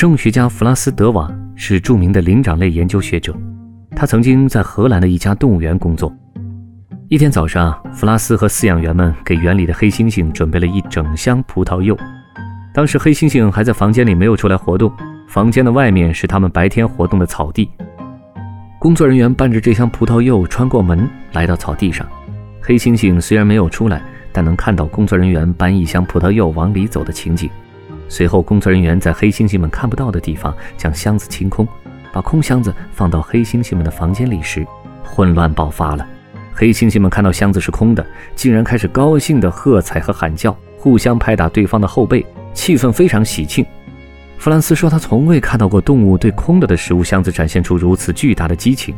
生物学家弗拉斯德瓦是著名的灵长类研究学者，他曾经在荷兰的一家动物园工作。一天早上，弗拉斯和饲养员们给园里的黑猩猩准备了一整箱葡萄柚。当时黑猩猩还在房间里没有出来活动，房间的外面是他们白天活动的草地。工作人员搬着这箱葡萄柚穿过门来到草地上，黑猩猩虽然没有出来，但能看到工作人员搬一箱葡萄柚往里走的情景。随后，工作人员在黑猩猩们看不到的地方将箱子清空，把空箱子放到黑猩猩们的房间里时，混乱爆发了。黑猩猩们看到箱子是空的，竟然开始高兴地喝彩和喊叫，互相拍打对方的后背，气氛非常喜庆。弗兰斯说，他从未看到过动物对空了的食物箱子展现出如此巨大的激情。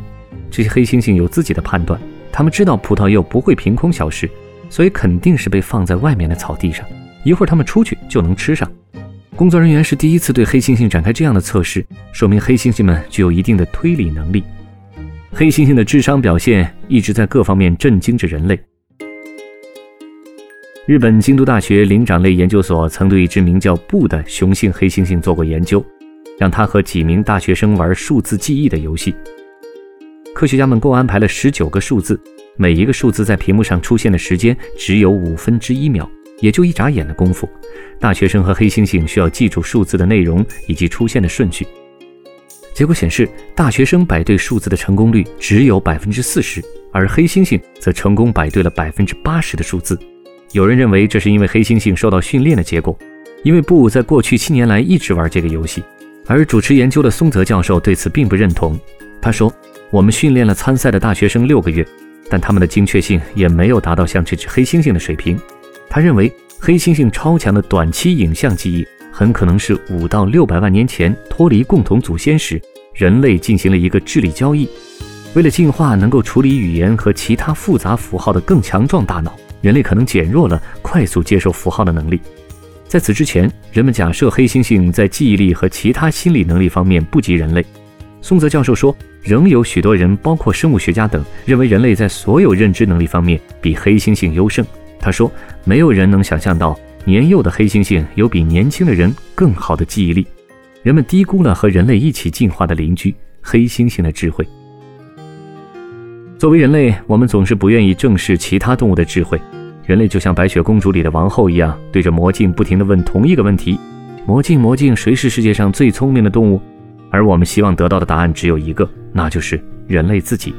这些黑猩猩有自己的判断，他们知道葡萄柚不会凭空消失，所以肯定是被放在外面的草地上，一会儿他们出去就能吃上。工作人员是第一次对黑猩猩展开这样的测试，说明黑猩猩们具有一定的推理能力。黑猩猩的智商表现一直在各方面震惊着人类。日本京都大学灵长类研究所曾对一只名叫布的雄性黑猩猩做过研究，让它和几名大学生玩数字记忆的游戏。科学家们共安排了十九个数字，每一个数字在屏幕上出现的时间只有五分之一秒。也就一眨眼的功夫，大学生和黑猩猩需要记住数字的内容以及出现的顺序。结果显示，大学生摆对数字的成功率只有百分之四十，而黑猩猩则成功摆对了百分之八十的数字。有人认为这是因为黑猩猩受到训练的结果，因为布在过去七年来一直玩这个游戏。而主持研究的松泽教授对此并不认同。他说：“我们训练了参赛的大学生六个月，但他们的精确性也没有达到像这只黑猩猩的水平。”他认为，黑猩猩超强的短期影像记忆很可能是五到六百万年前脱离共同祖先时，人类进行了一个智力交易。为了进化能够处理语言和其他复杂符号的更强壮大脑，人类可能减弱了快速接受符号的能力。在此之前，人们假设黑猩猩在记忆力和其他心理能力方面不及人类。松泽教授说，仍有许多人，包括生物学家等，认为人类在所有认知能力方面比黑猩猩优胜。他说：“没有人能想象到，年幼的黑猩猩有比年轻的人更好的记忆力。人们低估了和人类一起进化的邻居黑猩猩的智慧。作为人类，我们总是不愿意正视其他动物的智慧。人类就像白雪公主里的王后一样，对着魔镜不停地问同一个问题：魔镜，魔镜，谁是世界上最聪明的动物？而我们希望得到的答案只有一个，那就是人类自己。”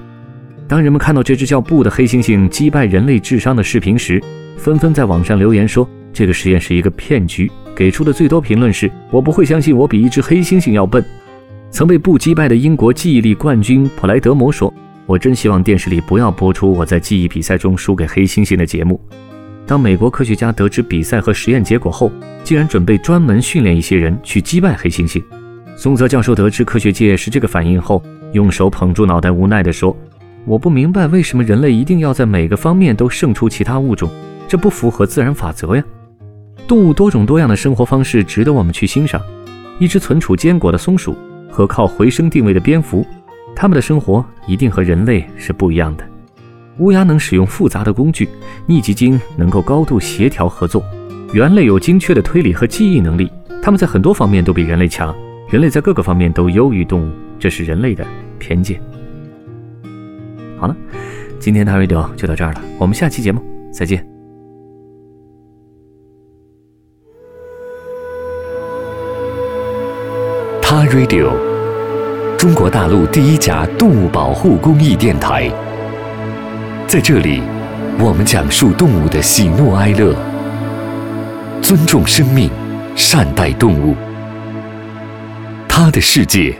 当人们看到这只叫布的黑猩猩击败人类智商的视频时，纷纷在网上留言说这个实验是一个骗局。给出的最多评论是：“我不会相信我比一只黑猩猩要笨。”曾被布击败的英国记忆力冠军普莱德摩说：“我真希望电视里不要播出我在记忆比赛中输给黑猩猩的节目。”当美国科学家得知比赛和实验结果后，竟然准备专门训练一些人去击败黑猩猩。松泽教授得知科学界是这个反应后，用手捧住脑袋，无奈地说。我不明白为什么人类一定要在每个方面都胜出其他物种，这不符合自然法则呀。动物多种多样的生活方式值得我们去欣赏。一只存储坚果的松鼠和靠回声定位的蝙蝠，它们的生活一定和人类是不一样的。乌鸦能使用复杂的工具，逆极鲸能够高度协调合作，猿类有精确的推理和记忆能力，它们在很多方面都比人类强。人类在各个方面都优于动物，这是人类的偏见。好了，今天的 radio 就到这儿了，我们下期节目再见。他 radio，中国大陆第一家动物保护公益电台，在这里，我们讲述动物的喜怒哀乐，尊重生命，善待动物。他的世界。